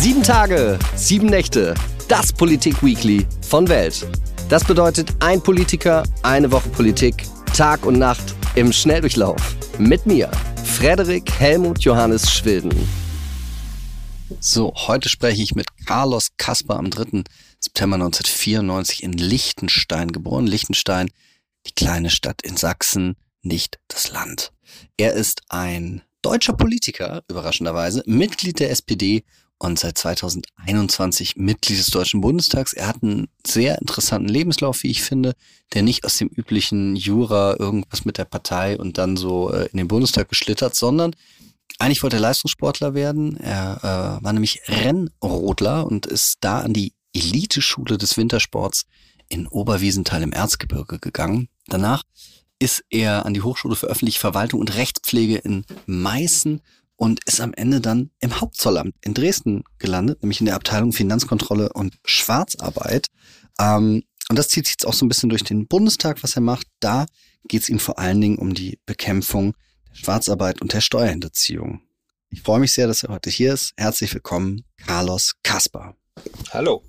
Sieben Tage, sieben Nächte. Das Politik-Weekly von Welt. Das bedeutet ein Politiker, eine Woche Politik, Tag und Nacht im Schnelldurchlauf. Mit mir, Frederik Helmut Johannes Schwilden. So, heute spreche ich mit Carlos Kasper am 3. September 1994 in Liechtenstein geboren. Liechtenstein, die kleine Stadt in Sachsen, nicht das Land. Er ist ein deutscher Politiker, überraschenderweise, Mitglied der SPD und seit 2021 Mitglied des Deutschen Bundestags. Er hat einen sehr interessanten Lebenslauf, wie ich finde, der nicht aus dem üblichen Jura irgendwas mit der Partei und dann so äh, in den Bundestag geschlittert, sondern eigentlich wollte er Leistungssportler werden. Er äh, war nämlich Rennrodler und ist da an die Eliteschule des Wintersports in Oberwiesenthal im Erzgebirge gegangen. Danach ist er an die Hochschule für öffentliche Verwaltung und Rechtspflege in Meißen und ist am Ende dann im Hauptzollamt in Dresden gelandet, nämlich in der Abteilung Finanzkontrolle und Schwarzarbeit. Ähm, und das zieht sich jetzt auch so ein bisschen durch den Bundestag, was er macht. Da geht es ihm vor allen Dingen um die Bekämpfung der Schwarzarbeit und der Steuerhinterziehung. Ich freue mich sehr, dass er heute hier ist. Herzlich willkommen, Carlos Kasper. Hallo.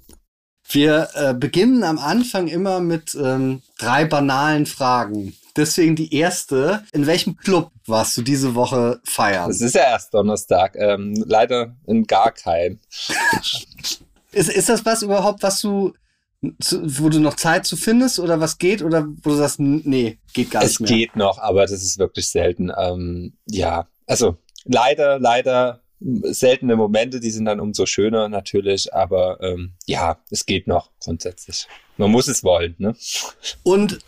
Wir äh, beginnen am Anfang immer mit ähm, drei banalen Fragen. Deswegen die erste. In welchem Club warst du diese Woche feiern? Es ist ja erst Donnerstag. Ähm, leider in gar keinem. ist, ist das was überhaupt, was du, wo du noch Zeit zu findest oder was geht oder wo du sagst, nee, geht gar es nicht mehr? Es geht noch, aber das ist wirklich selten. Ähm, ja, also leider, leider seltene Momente, die sind dann umso schöner natürlich, aber ähm, ja, es geht noch grundsätzlich. Man muss es wollen, ne? Und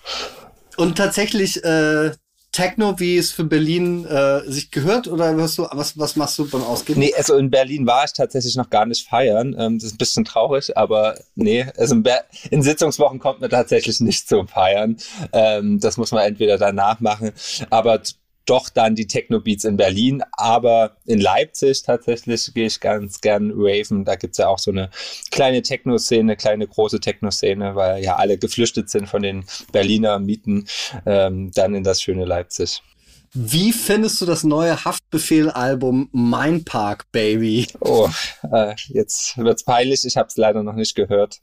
und tatsächlich äh, Techno, wie es für Berlin äh, sich gehört, oder was, was, was machst du beim Ausgehen? Nee, also in Berlin war ich tatsächlich noch gar nicht feiern. Ähm, das ist ein bisschen traurig, aber nee, also in, in Sitzungswochen kommt man tatsächlich nicht zum Feiern. Ähm, das muss man entweder danach machen. Aber doch dann die Techno-Beats in Berlin, aber in Leipzig tatsächlich gehe ich ganz gern raven. Da gibt es ja auch so eine kleine Techno-Szene, kleine große Techno-Szene, weil ja alle geflüchtet sind von den Berliner Mieten, ähm, dann in das schöne Leipzig. Wie findest du das neue Haftbefehl-Album Mein Park Baby? Oh, äh, jetzt wird's peinlich. Ich habe es leider noch nicht gehört.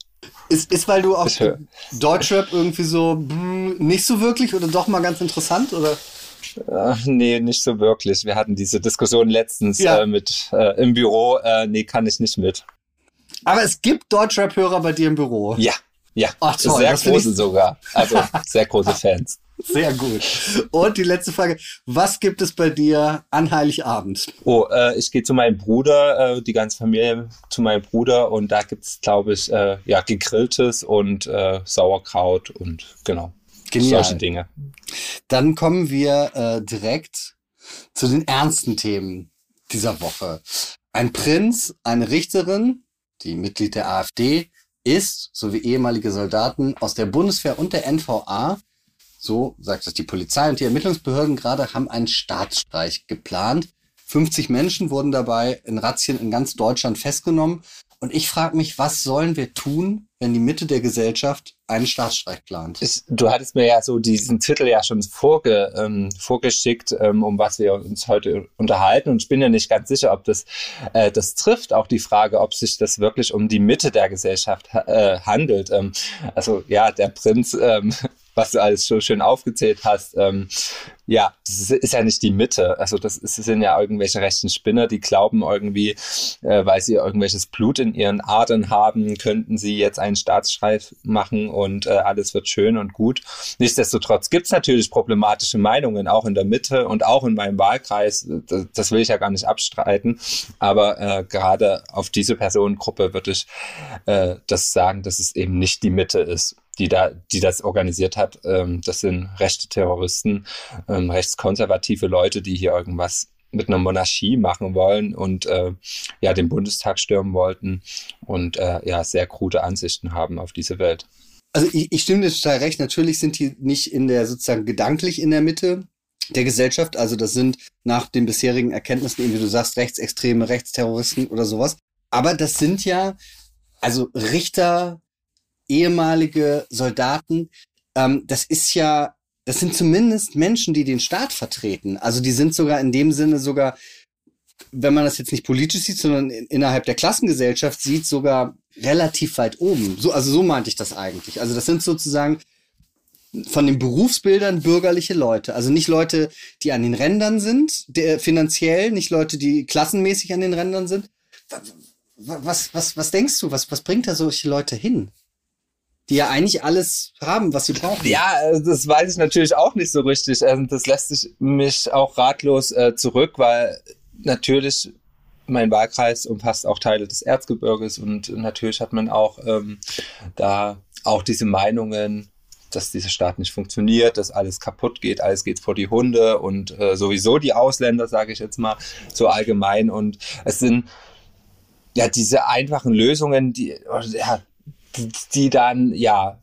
Ist, ist weil du auch Deutschrap irgendwie so hm, nicht so wirklich oder doch mal ganz interessant oder? Ach, nee, nicht so wirklich. Wir hatten diese Diskussion letztens ja. äh, mit äh, im Büro. Äh, nee, kann ich nicht mit. Aber es gibt Deutschrap-Hörer bei dir im Büro. Ja, ja. Ach, toll, sehr große sogar. Also sehr große Fans. Sehr gut. Und die letzte Frage. Was gibt es bei dir an Heiligabend? Oh, äh, ich gehe zu meinem Bruder, äh, die ganze Familie zu meinem Bruder und da gibt es, glaube ich, äh, ja, gegrilltes und äh, Sauerkraut und genau. Genial. Solche Dinge. Dann kommen wir äh, direkt zu den ernsten Themen dieser Woche. Ein Prinz, eine Richterin, die Mitglied der AfD ist, sowie ehemalige Soldaten aus der Bundeswehr und der NVA, so sagt es die Polizei und die Ermittlungsbehörden gerade, haben einen Staatsstreich geplant. 50 Menschen wurden dabei in Razzien in ganz Deutschland festgenommen. Und ich frage mich, was sollen wir tun, wenn die Mitte der Gesellschaft einen Staatsstreich plant? Ich, du hattest mir ja so diesen Titel ja schon vorge, ähm, vorgeschickt, ähm, um was wir uns heute unterhalten. Und ich bin ja nicht ganz sicher, ob das, äh, das trifft. Auch die Frage, ob sich das wirklich um die Mitte der Gesellschaft äh, handelt. Ähm, also ja, der Prinz ähm, was du alles so schön aufgezählt hast, ähm, ja, das ist, ja nicht die Mitte. Also das, ist, das sind ja irgendwelche rechten Spinner, die glauben irgendwie, äh, weil sie irgendwelches Blut in ihren Adern haben, könnten sie jetzt einen Staatsstreich machen und äh, alles wird schön und gut. Nichtsdestotrotz gibt es natürlich problematische Meinungen, auch in der Mitte und auch in meinem Wahlkreis. Das, das will ich ja gar nicht abstreiten. Aber äh, gerade auf diese Personengruppe würde ich äh, das sagen, dass es eben nicht die Mitte ist die da, die das organisiert hat. Ähm, das sind rechte Terroristen, ähm, rechtskonservative Leute, die hier irgendwas mit einer Monarchie machen wollen und äh, ja den Bundestag stürmen wollten und äh, ja sehr krude Ansichten haben auf diese Welt. Also ich, ich stimme dir total recht. Natürlich sind die nicht in der sozusagen gedanklich in der Mitte der Gesellschaft. Also das sind nach den bisherigen Erkenntnissen, wie du sagst, rechtsextreme Rechtsterroristen oder sowas. Aber das sind ja also Richter, ehemalige Soldaten. Ähm, das ist ja, das sind zumindest Menschen, die den Staat vertreten. Also die sind sogar in dem Sinne sogar wenn man das jetzt nicht politisch sieht, sondern in, innerhalb der Klassengesellschaft sieht, sogar relativ weit oben. So, also so meinte ich das eigentlich. Also das sind sozusagen von den Berufsbildern bürgerliche Leute. Also nicht Leute, die an den Rändern sind, der, finanziell, nicht Leute, die klassenmäßig an den Rändern sind. Was, was, was denkst du? Was, was bringt da solche Leute hin? Die ja eigentlich alles haben, was sie brauchen. Ja, äh, das weiß ich natürlich auch nicht so richtig. Ähm, das lässt sich mich auch ratlos äh, zurück, weil natürlich mein Wahlkreis umfasst auch Teile des Erzgebirges und natürlich hat man auch ähm, da auch diese Meinungen, dass dieser Staat nicht funktioniert, dass alles kaputt geht, alles geht vor die Hunde und äh, sowieso die Ausländer, sage ich jetzt mal so allgemein. Und es sind ja diese einfachen Lösungen, die, ja, die, die dann ja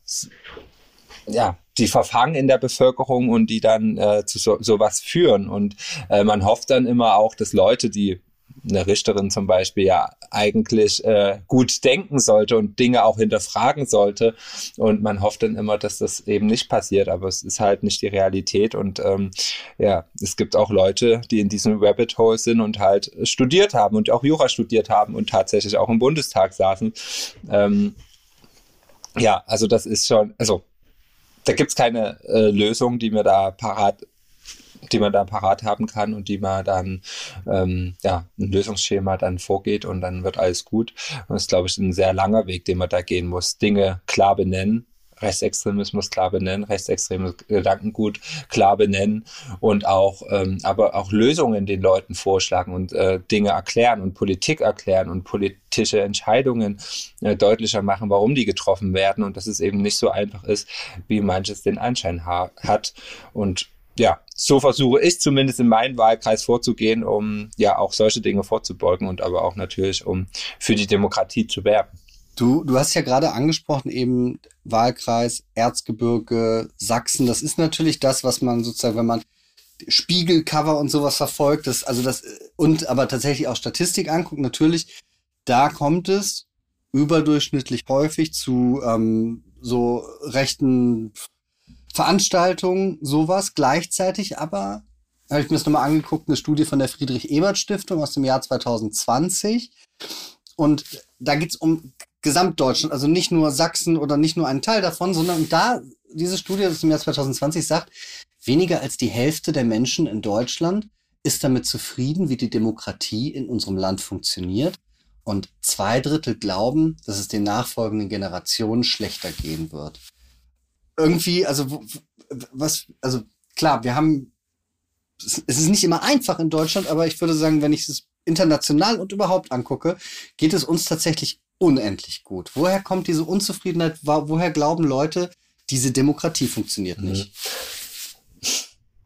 ja die verfangen in der Bevölkerung und die dann äh, zu so, sowas führen. Und äh, man hofft dann immer auch, dass Leute, die eine Richterin zum Beispiel ja eigentlich äh, gut denken sollte und Dinge auch hinterfragen sollte. Und man hofft dann immer, dass das eben nicht passiert, aber es ist halt nicht die Realität. Und ähm, ja, es gibt auch Leute, die in diesem Rabbit Hole sind und halt studiert haben und auch Jura studiert haben und tatsächlich auch im Bundestag saßen. Ähm, ja, also das ist schon, also da gibt's keine äh, Lösung, die mir da parat die man da parat haben kann und die man dann, ähm, ja, ein Lösungsschema dann vorgeht und dann wird alles gut. Und das ist, glaube ich, ein sehr langer Weg, den man da gehen muss. Dinge klar benennen, Rechtsextremismus klar benennen, rechtsextremes Gedankengut klar benennen und auch, ähm, aber auch Lösungen den Leuten vorschlagen und äh, Dinge erklären und Politik erklären und politische Entscheidungen äh, deutlicher machen, warum die getroffen werden und dass es eben nicht so einfach ist, wie manches den Anschein ha hat. Und ja, so versuche ich zumindest in meinem Wahlkreis vorzugehen, um ja auch solche Dinge vorzubeugen und aber auch natürlich, um für die Demokratie zu werben. Du, du hast ja gerade angesprochen, eben Wahlkreis, Erzgebirge, Sachsen. Das ist natürlich das, was man sozusagen, wenn man Spiegelcover und sowas verfolgt, das, also das, und aber tatsächlich auch Statistik anguckt, natürlich, da kommt es überdurchschnittlich häufig zu ähm, so rechten Veranstaltungen, sowas. Gleichzeitig aber habe ich mir das nochmal angeguckt, eine Studie von der Friedrich-Ebert-Stiftung aus dem Jahr 2020. Und da geht's um Gesamtdeutschland, also nicht nur Sachsen oder nicht nur einen Teil davon, sondern da, diese Studie aus dem Jahr 2020 sagt, weniger als die Hälfte der Menschen in Deutschland ist damit zufrieden, wie die Demokratie in unserem Land funktioniert. Und zwei Drittel glauben, dass es den nachfolgenden Generationen schlechter gehen wird. Irgendwie, also was, also klar, wir haben, es ist nicht immer einfach in Deutschland, aber ich würde sagen, wenn ich es international und überhaupt angucke, geht es uns tatsächlich unendlich gut. Woher kommt diese Unzufriedenheit? Woher glauben Leute, diese Demokratie funktioniert nicht?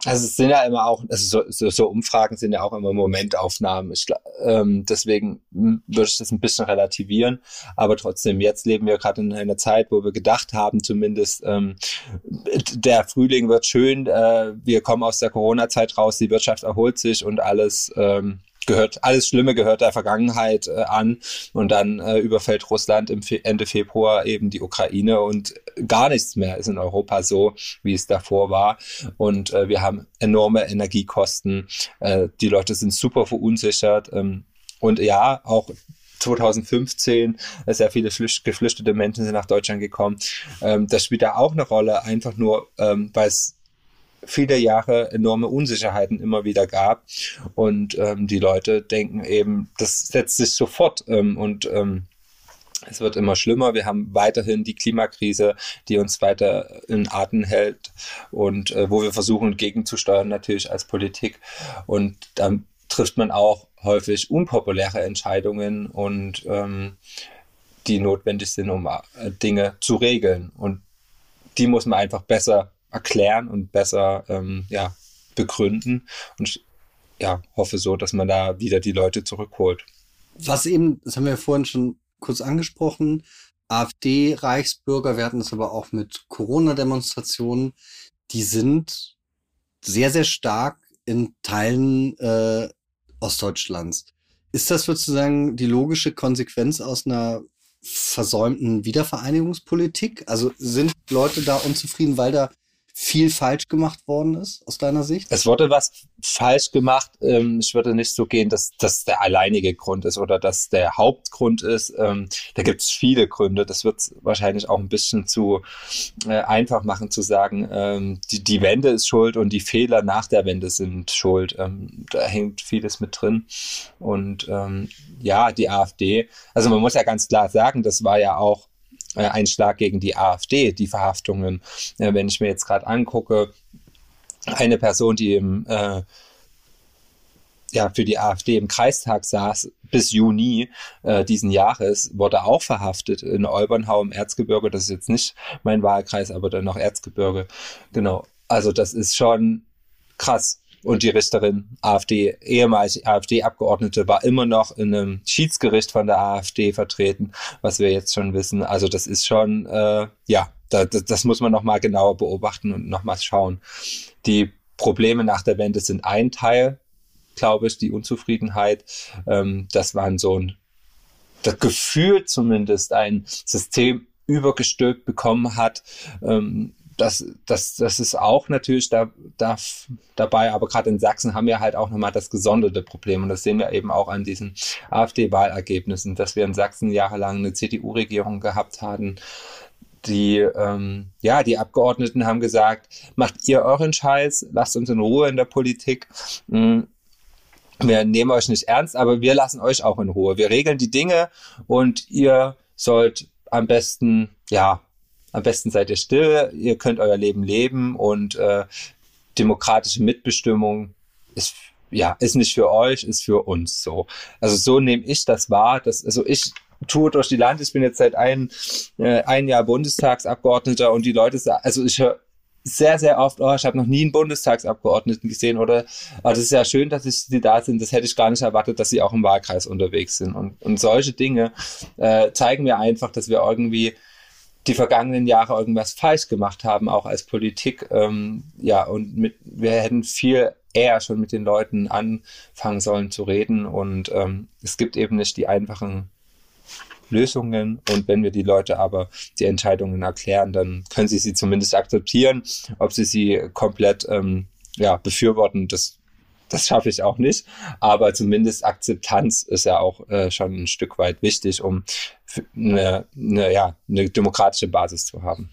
Also es sind ja immer auch, also so, so, so Umfragen sind ja auch immer Momentaufnahmen. Ich, ähm, deswegen würde ich das ein bisschen relativieren. Aber trotzdem, jetzt leben wir gerade in einer Zeit, wo wir gedacht haben, zumindest ähm, der Frühling wird schön, äh, wir kommen aus der Corona-Zeit raus, die Wirtschaft erholt sich und alles ähm, gehört, alles Schlimme gehört der Vergangenheit äh, an. Und dann äh, überfällt Russland im Fe Ende Februar eben die Ukraine und gar nichts mehr ist in Europa so, wie es davor war. Und äh, wir haben enorme Energiekosten, äh, die Leute sind super verunsichert. Ähm, und ja, auch 2015 äh, sehr viele geflüchtete Menschen sind nach Deutschland gekommen. Ähm, das spielt da auch eine Rolle, einfach nur, ähm, weil es viele Jahre enorme Unsicherheiten immer wieder gab. Und ähm, die Leute denken eben, das setzt sich sofort ähm, und ähm, es wird immer schlimmer. Wir haben weiterhin die Klimakrise, die uns weiter in Atem hält und äh, wo wir versuchen gegenzusteuern natürlich als Politik. Und dann trifft man auch häufig unpopuläre Entscheidungen und ähm, die notwendig sind, um äh, Dinge zu regeln. Und die muss man einfach besser erklären und besser ähm, ja, begründen. Und ja, hoffe so, dass man da wieder die Leute zurückholt. Was eben, das haben wir vorhin schon kurz angesprochen, AfD-Reichsbürger, wir hatten das aber auch mit Corona-Demonstrationen, die sind sehr, sehr stark in Teilen äh, Ostdeutschlands. Ist das sozusagen die logische Konsequenz aus einer versäumten Wiedervereinigungspolitik? Also sind Leute da unzufrieden, weil da viel falsch gemacht worden ist, aus deiner Sicht? Es wurde was falsch gemacht. Ähm, ich würde nicht so gehen, dass das der alleinige Grund ist oder dass der Hauptgrund ist. Ähm, da gibt es viele Gründe. Das wird wahrscheinlich auch ein bisschen zu äh, einfach machen zu sagen, ähm, die, die Wende ist schuld und die Fehler nach der Wende sind schuld. Ähm, da hängt vieles mit drin. Und ähm, ja, die AfD, also man muss ja ganz klar sagen, das war ja auch äh, ein Schlag gegen die AfD, die Verhaftungen. Äh, wenn ich mir jetzt gerade angucke, eine Person, die im äh, ja, für die AfD im Kreistag saß bis Juni äh, diesen Jahres, wurde auch verhaftet in Olbernhau im Erzgebirge. Das ist jetzt nicht mein Wahlkreis, aber dann noch Erzgebirge. Genau. Also das ist schon krass. Und die Richterin, AfD, ehemalige AfD-Abgeordnete, war immer noch in einem Schiedsgericht von der AfD vertreten, was wir jetzt schon wissen. Also das ist schon, äh, ja, da, das, das muss man nochmal genauer beobachten und nochmal schauen. Die Probleme nach der Wende sind ein Teil, glaube ich, die Unzufriedenheit. Ähm, das waren so ein, das Gefühl zumindest, ein System übergestülpt bekommen hat, ähm, das, das, das ist auch natürlich da, da, dabei, aber gerade in Sachsen haben wir halt auch nochmal das gesonderte Problem und das sehen wir eben auch an diesen AfD-Wahlergebnissen, dass wir in Sachsen jahrelang eine CDU-Regierung gehabt haben, die, ähm, ja, die Abgeordneten haben gesagt, macht ihr euren Scheiß, lasst uns in Ruhe in der Politik. Mhm wir nehmen euch nicht ernst, aber wir lassen euch auch in Ruhe. Wir regeln die Dinge und ihr sollt am besten, ja, am besten seid ihr still, ihr könnt euer Leben leben und äh, demokratische Mitbestimmung ist ja ist nicht für euch, ist für uns so. Also so nehme ich das wahr. Dass, also ich tue durch die Land. Ich bin jetzt seit ein, äh, ein Jahr Bundestagsabgeordneter und die Leute sagen, also ich höre sehr, sehr oft, oh, ich habe noch nie einen Bundestagsabgeordneten gesehen oder oh, das ist ja schön, dass ich, sie da sind. Das hätte ich gar nicht erwartet, dass sie auch im Wahlkreis unterwegs sind. Und, und solche Dinge äh, zeigen mir einfach, dass wir irgendwie die vergangenen Jahre irgendwas falsch gemacht haben, auch als Politik. Ähm, ja, und mit, wir hätten viel eher schon mit den Leuten anfangen sollen zu reden. Und ähm, es gibt eben nicht die einfachen Lösungen. Und wenn wir die Leute aber die Entscheidungen erklären, dann können sie sie zumindest akzeptieren. Ob sie sie komplett ähm, ja, befürworten, das das schaffe ich auch nicht. Aber zumindest Akzeptanz ist ja auch äh, schon ein Stück weit wichtig, um eine, eine, ja, eine demokratische Basis zu haben.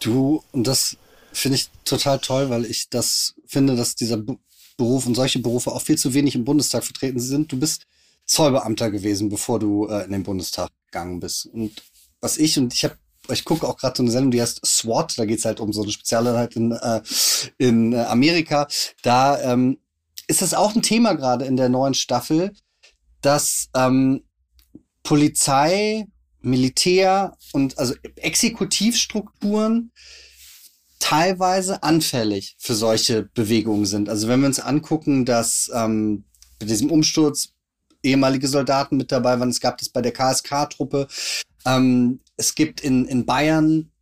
Du, und das finde ich total toll, weil ich das finde, dass dieser Beruf und solche Berufe auch viel zu wenig im Bundestag vertreten sind. Du bist Zollbeamter gewesen, bevor du äh, in den Bundestag gegangen bist. Und was ich, und ich habe ich gucke auch gerade so eine Sendung, die heißt SWAT, da geht es halt um so eine Spezialeinheit in, äh, in äh, Amerika. Da ähm, ist das auch ein Thema gerade in der neuen Staffel, dass ähm, Polizei, Militär und also Exekutivstrukturen teilweise anfällig für solche Bewegungen sind. Also wenn wir uns angucken, dass ähm, bei diesem Umsturz ehemalige Soldaten mit dabei waren, es gab das bei der KSK-Truppe, ähm, es gibt in, in Bayern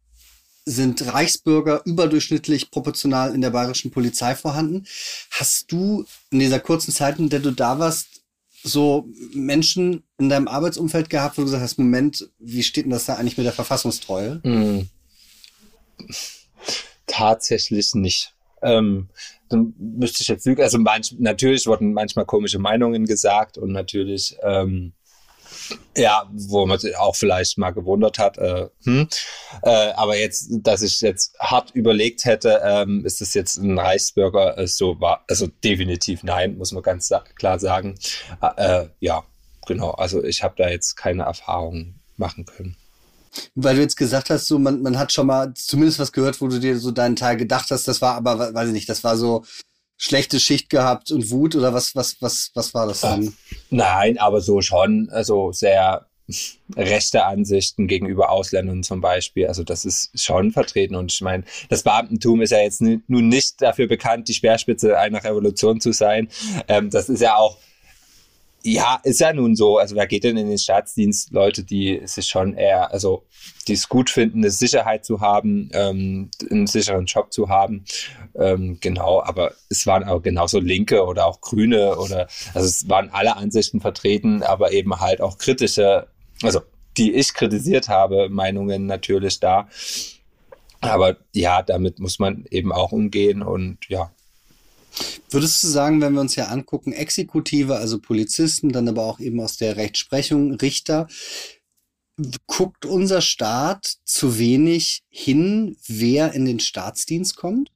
sind Reichsbürger überdurchschnittlich proportional in der bayerischen Polizei vorhanden. Hast du in dieser kurzen Zeit, in der du da warst, so Menschen in deinem Arbeitsumfeld gehabt, wo du gesagt hast, Moment, wie steht denn das da eigentlich mit der Verfassungstreue? Mm. Tatsächlich nicht. Ähm, dann müsste ich jetzt lügen. Also manch, natürlich wurden manchmal komische Meinungen gesagt und natürlich ähm, ja, wo man sich auch vielleicht mal gewundert hat. Äh, hm. äh, aber jetzt, dass ich jetzt hart überlegt hätte, ähm, ist das jetzt ein Reichsbürger? Äh, so war, also definitiv nein, muss man ganz sa klar sagen. Äh, ja, genau. Also ich habe da jetzt keine Erfahrung machen können. Weil du jetzt gesagt hast, so man, man hat schon mal zumindest was gehört, wo du dir so deinen Teil gedacht hast, das war aber, weiß ich nicht, das war so, schlechte Schicht gehabt und Wut oder was, was, was, was war das dann? Nein, aber so schon, also sehr rechte Ansichten gegenüber Ausländern zum Beispiel. Also das ist schon vertreten. Und ich meine, das Beamtentum ist ja jetzt nun nicht dafür bekannt, die Speerspitze einer Revolution zu sein. Ähm, das ist ja auch ja, ist ja nun so. Also wer geht denn in den Staatsdienst? Leute, die sich schon eher, also die es gut finden, eine Sicherheit zu haben, ähm, einen sicheren Job zu haben. Ähm, genau, aber es waren auch genauso Linke oder auch Grüne oder also es waren alle Ansichten vertreten, aber eben halt auch kritische, also die ich kritisiert habe, Meinungen natürlich da. Aber ja, damit muss man eben auch umgehen und ja. Würdest du sagen, wenn wir uns ja angucken, Exekutive, also Polizisten, dann aber auch eben aus der Rechtsprechung Richter, guckt unser Staat zu wenig hin, wer in den Staatsdienst kommt?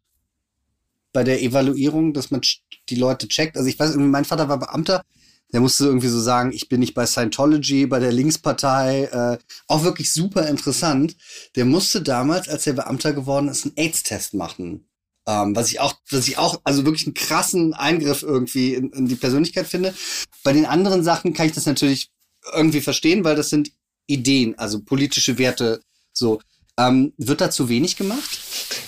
Bei der Evaluierung, dass man die Leute checkt. Also ich weiß, mein Vater war Beamter, der musste irgendwie so sagen, ich bin nicht bei Scientology, bei der Linkspartei, äh, auch wirklich super interessant. Der musste damals, als er Beamter geworden ist, einen AIDS-Test machen. Ähm, was ich auch, was ich auch, also wirklich einen krassen Eingriff irgendwie in, in die Persönlichkeit finde. Bei den anderen Sachen kann ich das natürlich irgendwie verstehen, weil das sind Ideen, also politische Werte, so. Ähm, wird da zu wenig gemacht?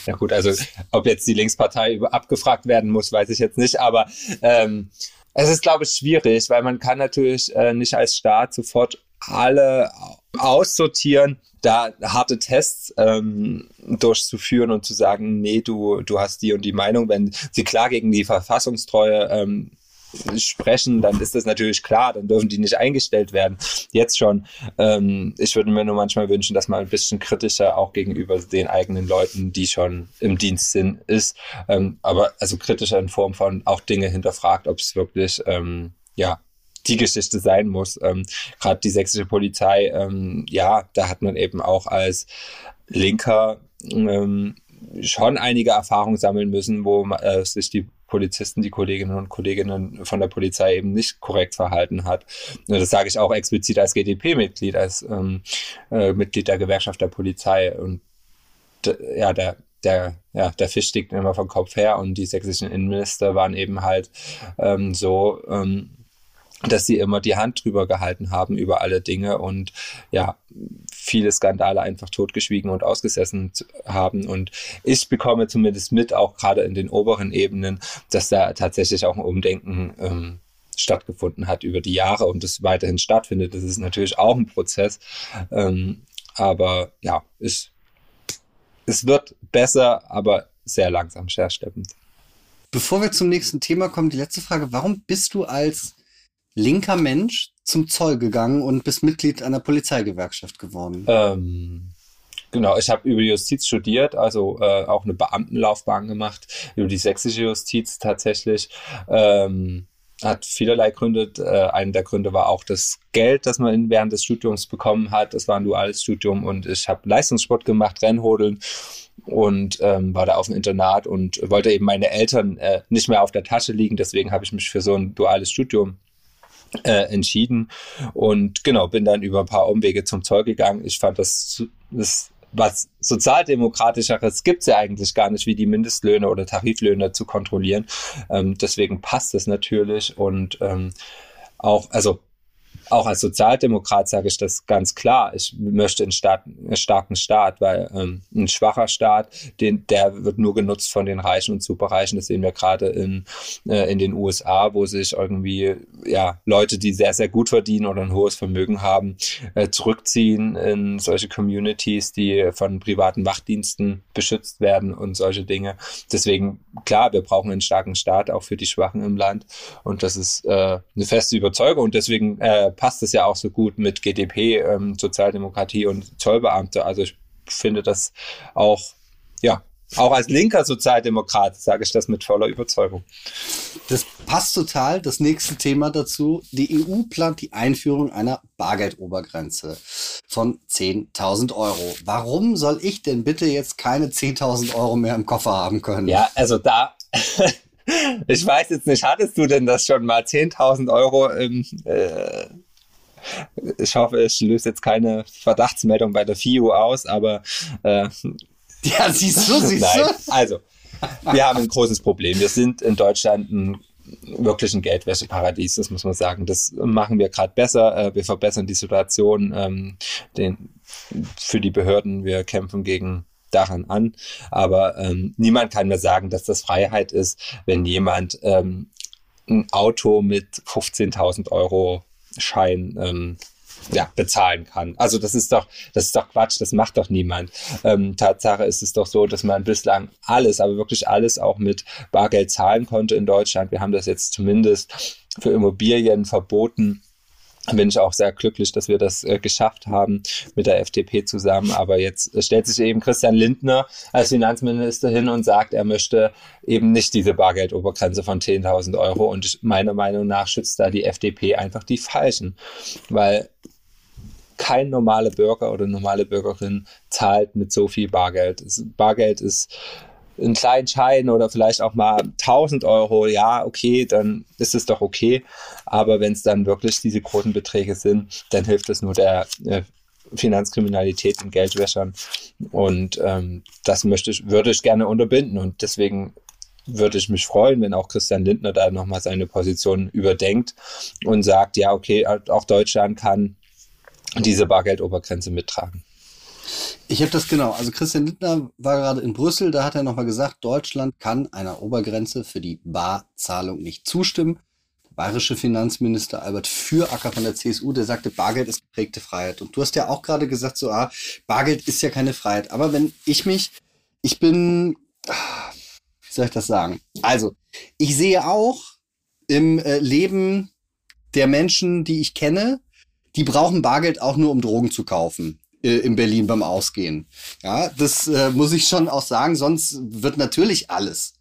Ja gut, also ob jetzt die Linkspartei abgefragt werden muss, weiß ich jetzt nicht, aber ähm, es ist, glaube ich, schwierig, weil man kann natürlich äh, nicht als Staat sofort alle aussortieren, da harte Tests ähm, durchzuführen und zu sagen, nee, du, du hast die und die Meinung, wenn sie klar gegen die Verfassungstreue ähm, sprechen, dann ist das natürlich klar, dann dürfen die nicht eingestellt werden. Jetzt schon. Ähm, ich würde mir nur manchmal wünschen, dass man ein bisschen kritischer auch gegenüber den eigenen Leuten, die schon im Dienst sind, ist. Ähm, aber also kritischer in Form von auch Dinge hinterfragt, ob es wirklich, ähm, ja, die Geschichte sein muss. Ähm, Gerade die sächsische Polizei, ähm, ja, da hat man eben auch als Linker ähm, schon einige Erfahrungen sammeln müssen, wo äh, sich die Polizisten, die Kolleginnen und Kollegen von der Polizei eben nicht korrekt verhalten hat. Das sage ich auch explizit als GDP-Mitglied, als ähm, äh, Mitglied der Gewerkschaft der Polizei. Und ja, der, der, ja, der Fisch stieg immer vom Kopf her und die sächsischen Innenminister waren eben halt ähm, so, ähm, dass sie immer die Hand drüber gehalten haben über alle Dinge und ja, viele Skandale einfach totgeschwiegen und ausgesessen haben. Und ich bekomme zumindest mit, auch gerade in den oberen Ebenen, dass da tatsächlich auch ein Umdenken ähm, stattgefunden hat über die Jahre und das weiterhin stattfindet. Das ist natürlich auch ein Prozess. Ähm, aber ja, es, es wird besser, aber sehr langsam, sehr schleppend. Bevor wir zum nächsten Thema kommen, die letzte Frage. Warum bist du als linker Mensch zum Zoll gegangen und bist Mitglied einer Polizeigewerkschaft geworden? Ähm, genau, ich habe über Justiz studiert, also äh, auch eine Beamtenlaufbahn gemacht, über die sächsische Justiz tatsächlich. Ähm, hat vielerlei Gründe. Äh, einer der Gründe war auch das Geld, das man während des Studiums bekommen hat. Das war ein duales Studium und ich habe Leistungssport gemacht, Rennhodeln und ähm, war da auf dem Internat und wollte eben meine Eltern äh, nicht mehr auf der Tasche liegen. Deswegen habe ich mich für so ein duales Studium äh, entschieden und genau, bin dann über ein paar Umwege zum Zoll gegangen. Ich fand das, das was sozialdemokratischeres gibt es ja eigentlich gar nicht, wie die Mindestlöhne oder Tariflöhne zu kontrollieren. Ähm, deswegen passt es natürlich und ähm, auch, also auch als Sozialdemokrat sage ich das ganz klar. Ich möchte einen, Staat, einen starken Staat, weil ähm, ein schwacher Staat, den, der wird nur genutzt von den Reichen und Superreichen. Das sehen wir gerade in, äh, in den USA, wo sich irgendwie ja Leute, die sehr, sehr gut verdienen oder ein hohes Vermögen haben, äh, zurückziehen in solche Communities, die von privaten Wachdiensten beschützt werden und solche Dinge. Deswegen, klar, wir brauchen einen starken Staat, auch für die Schwachen im Land. Und das ist äh, eine feste Überzeugung. Und deswegen äh, passt es ja auch so gut mit GDP, ähm, Sozialdemokratie und Zollbeamte. Also ich finde das auch, ja, auch als linker Sozialdemokrat sage ich das mit voller Überzeugung. Das passt total. Das nächste Thema dazu. Die EU plant die Einführung einer Bargeldobergrenze von 10.000 Euro. Warum soll ich denn bitte jetzt keine 10.000 Euro mehr im Koffer haben können? Ja, also da, ich weiß jetzt nicht, hattest du denn das schon mal 10.000 Euro im, äh, ich hoffe, ich löse jetzt keine Verdachtsmeldung bei der FIU aus, aber äh, ja, siehst du, siehst Nein. du. Also, wir haben ein großes Problem. Wir sind in Deutschland ein wirklich ein Geldwäscheparadies, das muss man sagen. Das machen wir gerade besser. Äh, wir verbessern die Situation ähm, den, für die Behörden. Wir kämpfen gegen daran an. Aber ähm, niemand kann mir sagen, dass das Freiheit ist, wenn jemand ähm, ein Auto mit 15.000 Euro Schein ähm, ja, bezahlen kann. Also das ist doch, das ist doch Quatsch, das macht doch niemand. Ähm, Tatsache ist es doch so, dass man bislang alles, aber wirklich alles auch mit Bargeld zahlen konnte in Deutschland. Wir haben das jetzt zumindest für Immobilien verboten bin ich auch sehr glücklich, dass wir das äh, geschafft haben mit der FDP zusammen. Aber jetzt äh, stellt sich eben Christian Lindner als Finanzminister hin und sagt, er möchte eben nicht diese Bargeldobergrenze von 10.000 Euro. Und meiner Meinung nach schützt da die FDP einfach die Falschen, weil kein normaler Bürger oder normale Bürgerin zahlt mit so viel Bargeld. Bargeld ist einen kleinen Schein oder vielleicht auch mal 1000 Euro, ja, okay, dann ist es doch okay. Aber wenn es dann wirklich diese großen Beträge sind, dann hilft es nur der äh, Finanzkriminalität und Geldwäschern. Und ähm, das möchte ich, würde ich gerne unterbinden. Und deswegen würde ich mich freuen, wenn auch Christian Lindner da nochmal seine Position überdenkt und sagt, ja, okay, auch Deutschland kann diese Bargeldobergrenze mittragen. Ich habe das genau. Also Christian Lindner war gerade in Brüssel, da hat er nochmal gesagt, Deutschland kann einer Obergrenze für die Barzahlung nicht zustimmen. Der bayerische Finanzminister Albert Füracker von der CSU, der sagte, Bargeld ist geprägte Freiheit. Und du hast ja auch gerade gesagt, so, ah, Bargeld ist ja keine Freiheit. Aber wenn ich mich, ich bin, wie soll ich das sagen? Also, ich sehe auch im äh, Leben der Menschen, die ich kenne, die brauchen Bargeld auch nur, um Drogen zu kaufen äh, in Berlin beim Ausgehen. Ja, das äh, muss ich schon auch sagen, sonst wird natürlich alles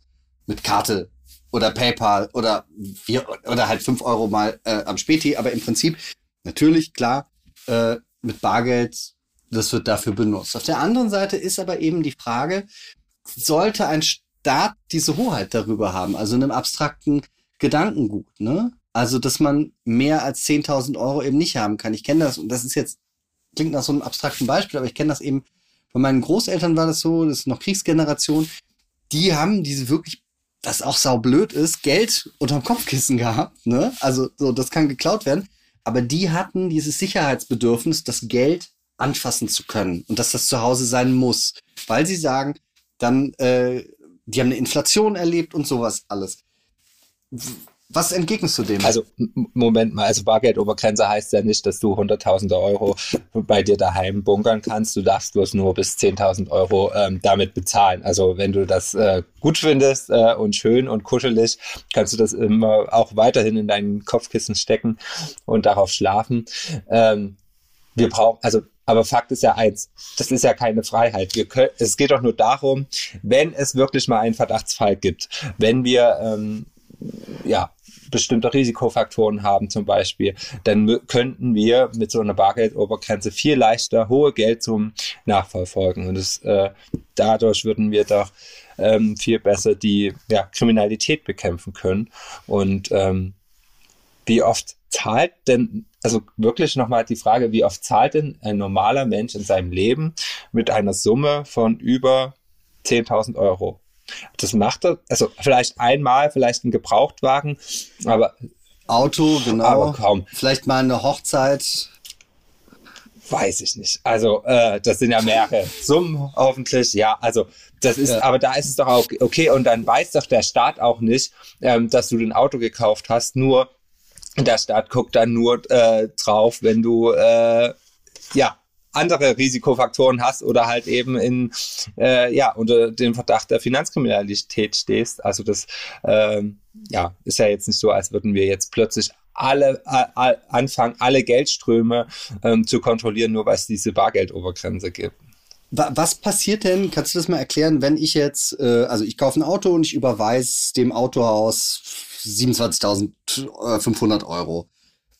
mit Karte oder PayPal oder vier, oder halt fünf Euro mal äh, am Späti, aber im Prinzip natürlich klar äh, mit Bargeld, das wird dafür benutzt. Auf der anderen Seite ist aber eben die Frage, sollte ein Staat diese Hoheit darüber haben, also in einem abstrakten Gedankengut, ne? Also, dass man mehr als 10.000 Euro eben nicht haben kann. Ich kenne das und das ist jetzt klingt nach so einem abstrakten Beispiel, aber ich kenne das eben von meinen Großeltern war das so, das ist noch Kriegsgeneration. Die haben diese wirklich, was auch saublöd ist, Geld unterm Kopfkissen gehabt. Ne? Also so, das kann geklaut werden. Aber die hatten dieses Sicherheitsbedürfnis, das Geld anfassen zu können und dass das zu Hause sein muss, weil sie sagen, dann, äh, die haben eine Inflation erlebt und sowas alles. Was entgegnest du dem? Also, Moment mal, also Bargeldobergrenze heißt ja nicht, dass du hunderttausende Euro bei dir daheim bunkern kannst. Du darfst bloß nur bis 10.000 Euro ähm, damit bezahlen. Also, wenn du das äh, gut findest äh, und schön und kuschelig, kannst du das immer auch weiterhin in deinen Kopfkissen stecken und darauf schlafen. Ähm, wir brauchen, also aber Fakt ist ja eins, das ist ja keine Freiheit. Wir können, es geht doch nur darum, wenn es wirklich mal einen Verdachtsfall gibt, wenn wir ähm, ja, bestimmte Risikofaktoren haben zum Beispiel, dann könnten wir mit so einer Bargeldobergrenze viel leichter hohe Geldsummen nachverfolgen. Und das, äh, dadurch würden wir doch ähm, viel besser die ja, Kriminalität bekämpfen können. Und ähm, wie oft zahlt denn, also wirklich nochmal die Frage, wie oft zahlt denn ein normaler Mensch in seinem Leben mit einer Summe von über 10.000 Euro? Das macht er, also vielleicht einmal, vielleicht ein Gebrauchtwagen, aber. Auto, genau. Aber kaum. Vielleicht mal eine Hochzeit. Weiß ich nicht. Also, äh, das sind ja mehrere Summen hoffentlich. Ja, also das ist, ja. aber da ist es doch auch okay. Und dann weiß doch der Staat auch nicht, ähm, dass du ein Auto gekauft hast. Nur der Staat guckt dann nur äh, drauf, wenn du äh, ja andere Risikofaktoren hast oder halt eben in äh, ja unter dem Verdacht der Finanzkriminalität stehst. Also das ähm, ja ist ja jetzt nicht so, als würden wir jetzt plötzlich alle äh, anfangen, alle Geldströme ähm, zu kontrollieren, nur weil es diese Bargeldobergrenze gibt. Was passiert denn, kannst du das mal erklären, wenn ich jetzt, äh, also ich kaufe ein Auto und ich überweise dem Autohaus 27.500 Euro.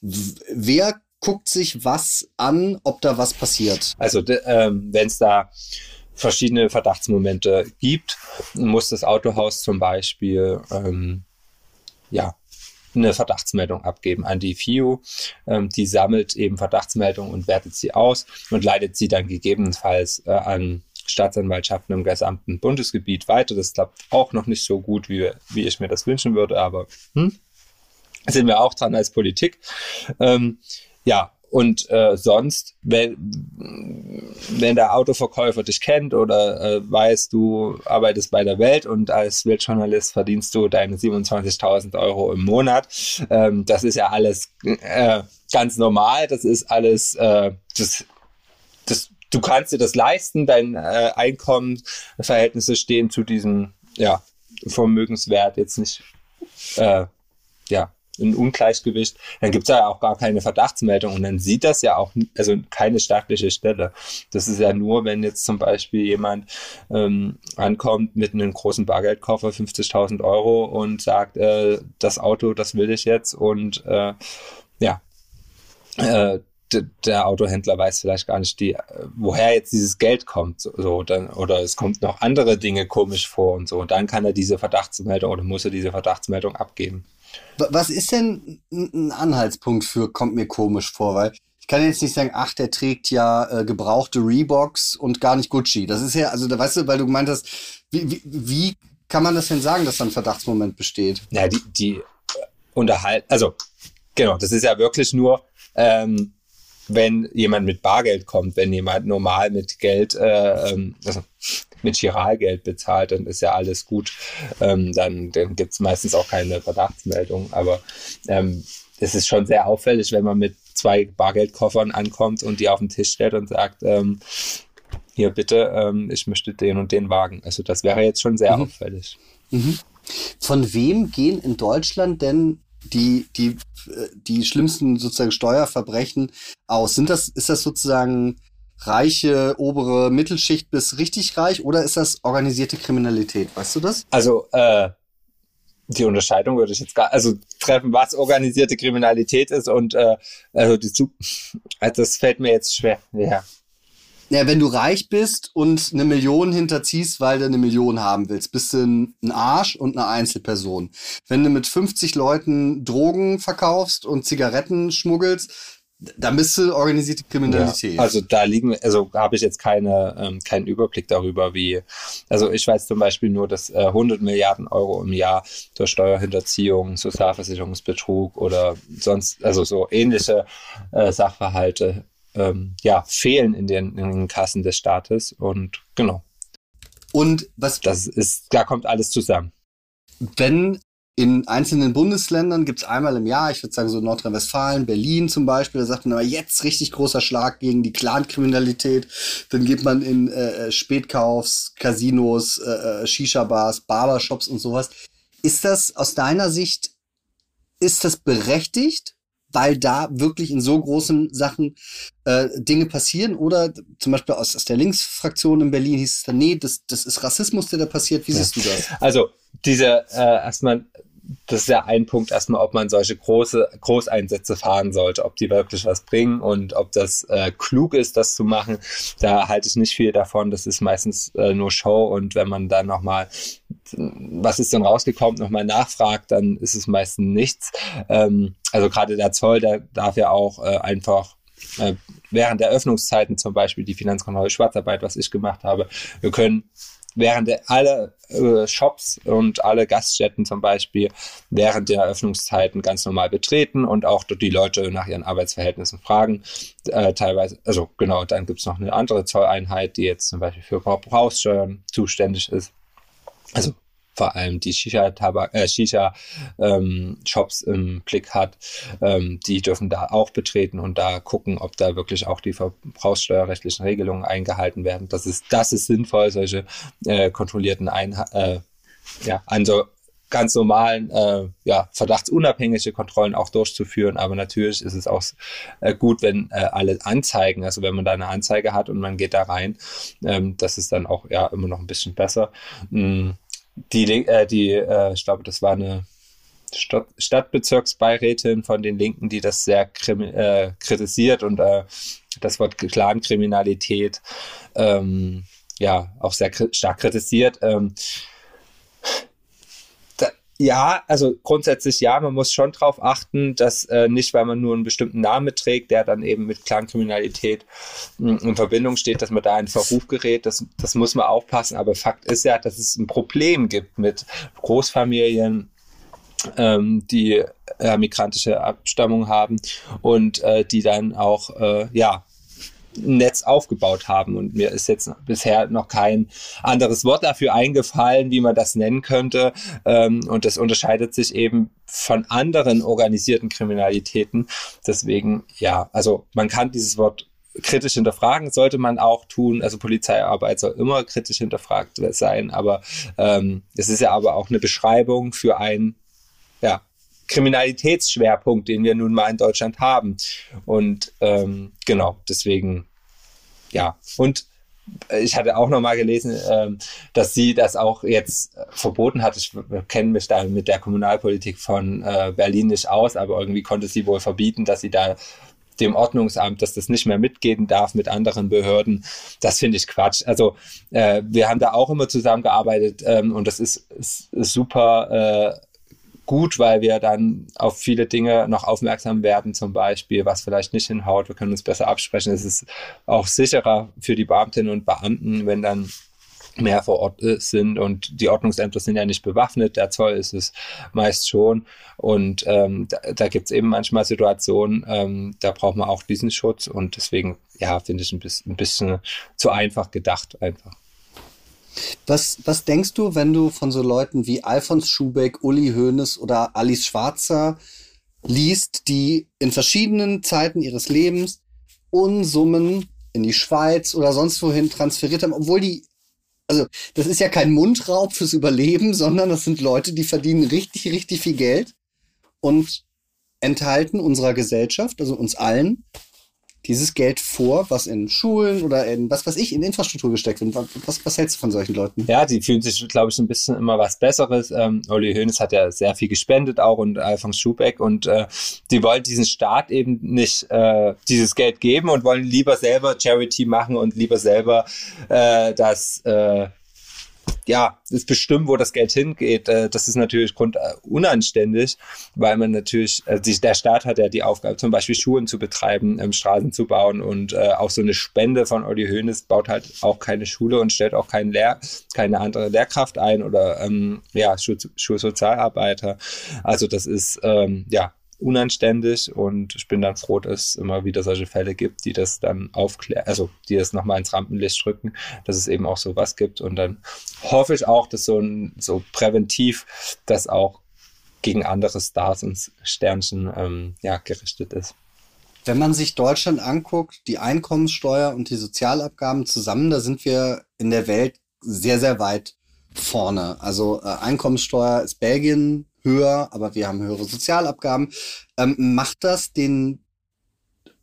Wer guckt sich was an, ob da was passiert? Also ähm, wenn es da verschiedene Verdachtsmomente gibt, muss das Autohaus zum Beispiel ähm, ja eine Verdachtsmeldung abgeben an die FIU. Ähm, die sammelt eben Verdachtsmeldungen und wertet sie aus und leitet sie dann gegebenenfalls äh, an Staatsanwaltschaften im gesamten Bundesgebiet weiter. Das klappt auch noch nicht so gut, wie, wie ich mir das wünschen würde, aber hm, sind wir auch dran als Politik. Ähm, ja, und äh, sonst, wenn, wenn der Autoverkäufer dich kennt oder äh, weiß, du arbeitest bei der Welt und als Weltjournalist verdienst du deine 27.000 Euro im Monat, ähm, das ist ja alles äh, ganz normal. Das ist alles, äh, das, das, du kannst dir das leisten. Dein äh, Einkommensverhältnisse stehen zu diesem ja, Vermögenswert jetzt nicht äh, ja, ein Ungleichgewicht, dann gibt es ja auch gar keine Verdachtsmeldung und dann sieht das ja auch, also keine staatliche Stelle. Das ist ja nur, wenn jetzt zum Beispiel jemand ähm, ankommt mit einem großen Bargeldkoffer, 50.000 Euro und sagt, äh, das Auto, das will ich jetzt und äh, ja, äh, der Autohändler weiß vielleicht gar nicht, die, woher jetzt dieses Geld kommt, so, dann, oder es kommt noch andere Dinge komisch vor und so. Und dann kann er diese Verdachtsmeldung oder muss er diese Verdachtsmeldung abgeben. Was ist denn ein Anhaltspunkt für kommt mir komisch vor? Weil ich kann jetzt nicht sagen, ach, der trägt ja äh, gebrauchte Reeboks und gar nicht Gucci. Das ist ja, also da weißt du, weil du gemeint hast, wie, wie, wie kann man das denn sagen, dass da ein Verdachtsmoment besteht? Ja, die, die unterhalten, also genau, das ist ja wirklich nur, ähm, wenn jemand mit Bargeld kommt, wenn jemand normal mit Geld, äh, ähm, also mit Chiralgeld bezahlt, dann ist ja alles gut. Ähm, dann dann gibt es meistens auch keine Verdachtsmeldung. Aber ähm, es ist schon sehr auffällig, wenn man mit zwei Bargeldkoffern ankommt und die auf den Tisch stellt und sagt, ähm, hier bitte, ähm, ich möchte den und den Wagen. Also das wäre jetzt schon sehr mhm. auffällig. Mhm. Von wem gehen in Deutschland denn die, die, die schlimmsten sozusagen Steuerverbrechen aus? Sind das, ist das sozusagen reiche, obere Mittelschicht bis richtig reich oder ist das organisierte Kriminalität? Weißt du das? Also, äh, die Unterscheidung würde ich jetzt gar, also treffen, was organisierte Kriminalität ist und äh, also die, also das fällt mir jetzt schwer. Ja. Ja, wenn du reich bist und eine Million hinterziehst, weil du eine Million haben willst, bist du ein Arsch und eine Einzelperson. Wenn du mit 50 Leuten Drogen verkaufst und Zigaretten schmuggelst, dann bist du organisierte Kriminalität. Ja, also da liegen, also habe ich jetzt keine, ähm, keinen Überblick darüber, wie, also ich weiß zum Beispiel nur, dass äh, 100 Milliarden Euro im Jahr durch Steuerhinterziehung, Sozialversicherungsbetrug oder sonst, also so ähnliche äh, Sachverhalte ähm, ja, fehlen in den, in den Kassen des Staates. Und genau. Und was. Das ist, da kommt alles zusammen. Wenn in einzelnen Bundesländern gibt es einmal im Jahr, ich würde sagen so Nordrhein-Westfalen, Berlin zum Beispiel, da sagt man aber jetzt richtig großer Schlag gegen die Clankriminalität. Dann geht man in äh, äh Spätkaufs, Casinos, äh, äh, Shisha-Bars, Barbershops und sowas. Ist das aus deiner Sicht, ist das berechtigt? Weil da wirklich in so großen Sachen äh, Dinge passieren. Oder zum Beispiel aus, aus der Linksfraktion in Berlin hieß es dann, nee, das, das ist Rassismus, der da passiert. Wie ja. siehst du das? Also diese äh, erstmal das ist ja ein Punkt erstmal, ob man solche große Großeinsätze fahren sollte, ob die wirklich was bringen und ob das äh, klug ist, das zu machen. Da halte ich nicht viel davon. Das ist meistens äh, nur Show und wenn man dann nochmal, was ist denn rausgekommen, nochmal nachfragt, dann ist es meistens nichts. Ähm, also gerade der Zoll, der darf ja auch äh, einfach äh, während der Öffnungszeiten zum Beispiel die Finanzkontrolle Schwarzarbeit, was ich gemacht habe. Wir können während der, alle Shops und alle Gaststätten zum Beispiel während der Eröffnungszeiten ganz normal betreten und auch die Leute nach ihren Arbeitsverhältnissen fragen. Äh, teilweise, also genau, dann gibt's noch eine andere Zolleinheit, die jetzt zum Beispiel für Verbrauchssteuern zuständig ist. Also vor allem die Shisha-Shops äh, Shisha, ähm, im Blick hat, ähm, die dürfen da auch betreten und da gucken, ob da wirklich auch die verbrauchssteuerrechtlichen Regelungen eingehalten werden. Das ist, das ist sinnvoll, solche äh, kontrollierten Einha äh, ja, also ganz normalen, äh, ja, verdachtsunabhängige Kontrollen auch durchzuführen. Aber natürlich ist es auch äh, gut, wenn äh, alle anzeigen, also wenn man da eine Anzeige hat und man geht da rein, ähm, das ist dann auch ja immer noch ein bisschen besser. Mhm die, äh, die äh, ich glaube, das war eine Stadt, Stadtbezirksbeirätin von den Linken, die das sehr äh, kritisiert und äh, das Wort Clankriminalität ähm, ja auch sehr stark kritisiert. Ähm, ja, also grundsätzlich ja, man muss schon darauf achten, dass äh, nicht, weil man nur einen bestimmten Namen trägt, der dann eben mit Clankriminalität hm, in Verbindung steht, dass man da in Verruf gerät. Das, das muss man aufpassen. Aber Fakt ist ja, dass es ein Problem gibt mit Großfamilien, ähm, die äh, migrantische Abstammung haben und äh, die dann auch äh, ja Netz aufgebaut haben. Und mir ist jetzt bisher noch kein anderes Wort dafür eingefallen, wie man das nennen könnte. Ähm, und das unterscheidet sich eben von anderen organisierten Kriminalitäten. Deswegen, ja, also man kann dieses Wort kritisch hinterfragen, sollte man auch tun. Also Polizeiarbeit soll immer kritisch hinterfragt sein, aber ähm, es ist ja aber auch eine Beschreibung für ein Kriminalitätsschwerpunkt, den wir nun mal in Deutschland haben. Und ähm, genau, deswegen, ja. Und ich hatte auch noch mal gelesen, ähm, dass sie das auch jetzt verboten hat. Ich kenne mich da mit der Kommunalpolitik von äh, Berlin nicht aus, aber irgendwie konnte sie wohl verbieten, dass sie da dem Ordnungsamt, dass das nicht mehr mitgehen darf mit anderen Behörden. Das finde ich Quatsch. Also äh, wir haben da auch immer zusammengearbeitet ähm, und das ist, ist, ist super äh, gut, weil wir dann auf viele Dinge noch aufmerksam werden, zum Beispiel, was vielleicht nicht hinhaut. Wir können uns besser absprechen. Es ist auch sicherer für die Beamtinnen und Beamten, wenn dann mehr vor Ort sind und die Ordnungsämter sind ja nicht bewaffnet, der Zoll ist es meist schon und ähm, da, da gibt es eben manchmal Situationen, ähm, da braucht man auch diesen Schutz und deswegen, ja, finde ich ein bisschen, ein bisschen zu einfach gedacht einfach. Was, was denkst du, wenn du von so Leuten wie Alfons Schubeck, Uli Hoeneß oder Alice Schwarzer liest, die in verschiedenen Zeiten ihres Lebens Unsummen in die Schweiz oder sonst wohin transferiert haben, obwohl die, also das ist ja kein Mundraub fürs Überleben, sondern das sind Leute, die verdienen richtig, richtig viel Geld und enthalten unserer Gesellschaft, also uns allen, dieses Geld vor, was in Schulen oder in, was weiß ich, in Infrastruktur gesteckt wird. Was, was hältst du von solchen Leuten? Ja, die fühlen sich, glaube ich, ein bisschen immer was Besseres. Ähm, Uli Hoeneß hat ja sehr viel gespendet auch und Alfons Schubeck und äh, die wollen diesen Staat eben nicht äh, dieses Geld geben und wollen lieber selber Charity machen und lieber selber äh, das äh, ja, das bestimmen, wo das Geld hingeht, äh, das ist natürlich äh, unanständig, weil man natürlich, äh, der Staat hat ja die Aufgabe, zum Beispiel Schulen zu betreiben, ähm, Straßen zu bauen und auch so eine Spende von Olli Hoeneß baut halt auch keine Schule und stellt auch keinen Lehr keine andere Lehrkraft ein oder ähm, ja, Schulsozialarbeiter. Also das ist ähm, ja unanständig und ich bin dann froh, dass es immer wieder solche Fälle gibt, die das dann aufklären, also die das nochmal ins Rampenlicht drücken, dass es eben auch sowas gibt und dann hoffe ich auch, dass so ein so präventiv das auch gegen andere Stars und Sternchen ähm, ja, gerichtet ist. Wenn man sich Deutschland anguckt, die Einkommenssteuer und die Sozialabgaben zusammen, da sind wir in der Welt sehr, sehr weit vorne. Also äh, Einkommenssteuer ist Belgien höher, aber wir haben höhere Sozialabgaben. Ähm, macht das den